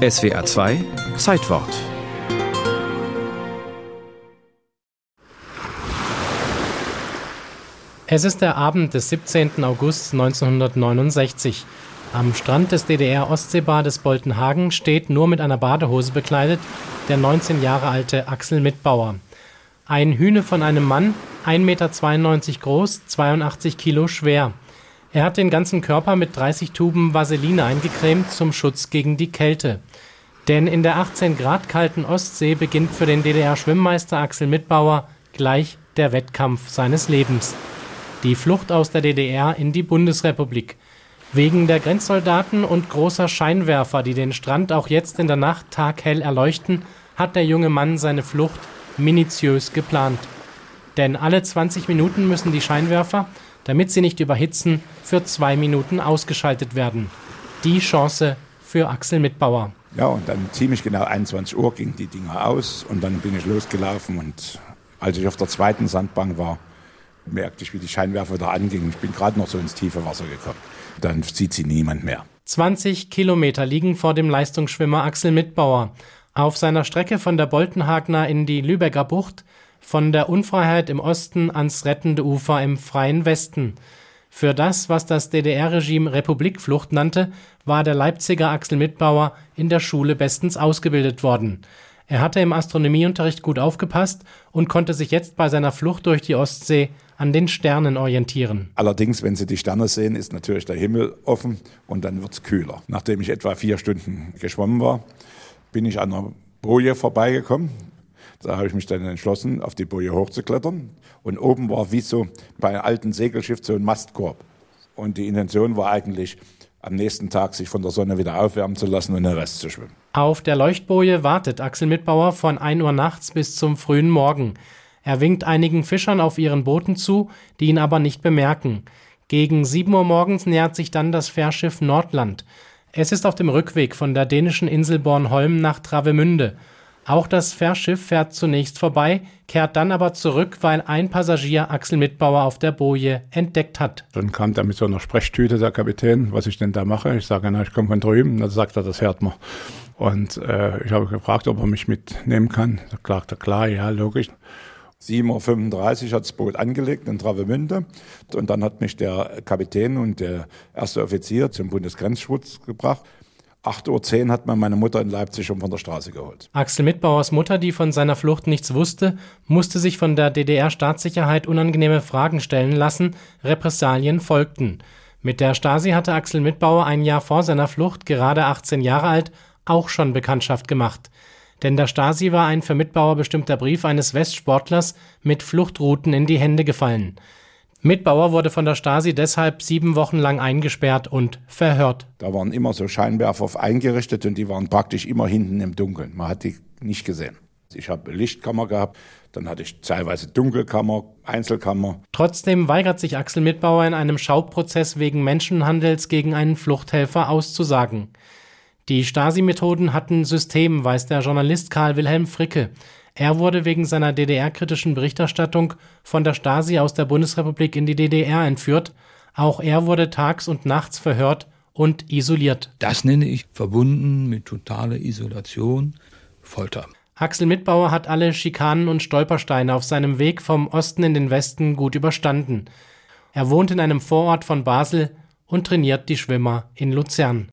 SWR 2 Zeitwort Es ist der Abend des 17. August 1969. Am Strand des DDR-Ostseebades Boltenhagen steht nur mit einer Badehose bekleidet der 19 Jahre alte Axel Mitbauer. Ein Hühne von einem Mann, 1,92 Meter groß, 82 Kilo schwer. Er hat den ganzen Körper mit 30 Tuben Vaseline eingecremt zum Schutz gegen die Kälte. Denn in der 18 Grad kalten Ostsee beginnt für den DDR-Schwimmmeister Axel Mitbauer gleich der Wettkampf seines Lebens. Die Flucht aus der DDR in die Bundesrepublik. Wegen der Grenzsoldaten und großer Scheinwerfer, die den Strand auch jetzt in der Nacht taghell erleuchten, hat der junge Mann seine Flucht minutiös geplant. Denn alle 20 Minuten müssen die Scheinwerfer, damit sie nicht überhitzen, für zwei Minuten ausgeschaltet werden. Die Chance für Axel Mitbauer. Ja, und dann ziemlich genau 21 Uhr ging die Dinger aus und dann bin ich losgelaufen und als ich auf der zweiten Sandbank war, merkte ich, wie die Scheinwerfer da angingen. Ich bin gerade noch so ins tiefe Wasser gekommen. Dann sieht sie niemand mehr. 20 Kilometer liegen vor dem Leistungsschwimmer Axel Mitbauer. Auf seiner Strecke von der Boltenhagner in die Lübecker Bucht von der Unfreiheit im Osten ans rettende Ufer im freien Westen. Für das, was das DDR-Regime Republikflucht nannte, war der Leipziger Axel Mitbauer in der Schule bestens ausgebildet worden. Er hatte im Astronomieunterricht gut aufgepasst und konnte sich jetzt bei seiner Flucht durch die Ostsee an den Sternen orientieren. Allerdings, wenn Sie die Sterne sehen, ist natürlich der Himmel offen und dann wird es kühler. Nachdem ich etwa vier Stunden geschwommen war, bin ich an einer Boje vorbeigekommen. Da habe ich mich dann entschlossen, auf die Boje hochzuklettern. Und oben war wie so bei einem alten Segelschiff so ein Mastkorb. Und die Intention war eigentlich, am nächsten Tag sich von der Sonne wieder aufwärmen zu lassen und den Rest zu schwimmen. Auf der Leuchtboje wartet Axel Mitbauer von 1 Uhr nachts bis zum frühen Morgen. Er winkt einigen Fischern auf ihren Booten zu, die ihn aber nicht bemerken. Gegen 7 Uhr morgens nähert sich dann das Fährschiff Nordland. Es ist auf dem Rückweg von der dänischen Insel Bornholm nach Travemünde. Auch das Fährschiff fährt zunächst vorbei, kehrt dann aber zurück, weil ein Passagier Axel Mitbauer auf der Boje entdeckt hat. Dann kam da mit so einer Sprechtüte der Kapitän, was ich denn da mache. Ich sage, na, ich komme von drüben. Dann sagt er, das hört man. Und äh, ich habe gefragt, ob er mich mitnehmen kann. Da sagt er, klar, ja, logisch. 7.35 Uhr hat das Boot angelegt in Travemünde und dann hat mich der Kapitän und der erste Offizier zum Bundesgrenzschutz gebracht. 8.10 Uhr hat man meine Mutter in Leipzig schon von der Straße geholt. Axel Mitbauers Mutter, die von seiner Flucht nichts wusste, musste sich von der DDR-Staatssicherheit unangenehme Fragen stellen lassen. Repressalien folgten. Mit der Stasi hatte Axel Mitbauer ein Jahr vor seiner Flucht, gerade 18 Jahre alt, auch schon Bekanntschaft gemacht denn der Stasi war ein für Mitbauer bestimmter Brief eines Westsportlers mit Fluchtrouten in die Hände gefallen. Mitbauer wurde von der Stasi deshalb sieben Wochen lang eingesperrt und verhört. Da waren immer so Scheinwerfer eingerichtet und die waren praktisch immer hinten im Dunkeln. Man hat die nicht gesehen. Ich habe Lichtkammer gehabt, dann hatte ich teilweise Dunkelkammer, Einzelkammer. Trotzdem weigert sich Axel Mitbauer in einem Schauprozess wegen Menschenhandels gegen einen Fluchthelfer auszusagen. Die Stasi-Methoden hatten System, weiß der Journalist Karl Wilhelm Fricke. Er wurde wegen seiner DDR-kritischen Berichterstattung von der Stasi aus der Bundesrepublik in die DDR entführt. Auch er wurde tags und nachts verhört und isoliert. Das nenne ich verbunden mit totaler Isolation Folter. Axel Mitbauer hat alle Schikanen und Stolpersteine auf seinem Weg vom Osten in den Westen gut überstanden. Er wohnt in einem Vorort von Basel und trainiert die Schwimmer in Luzern.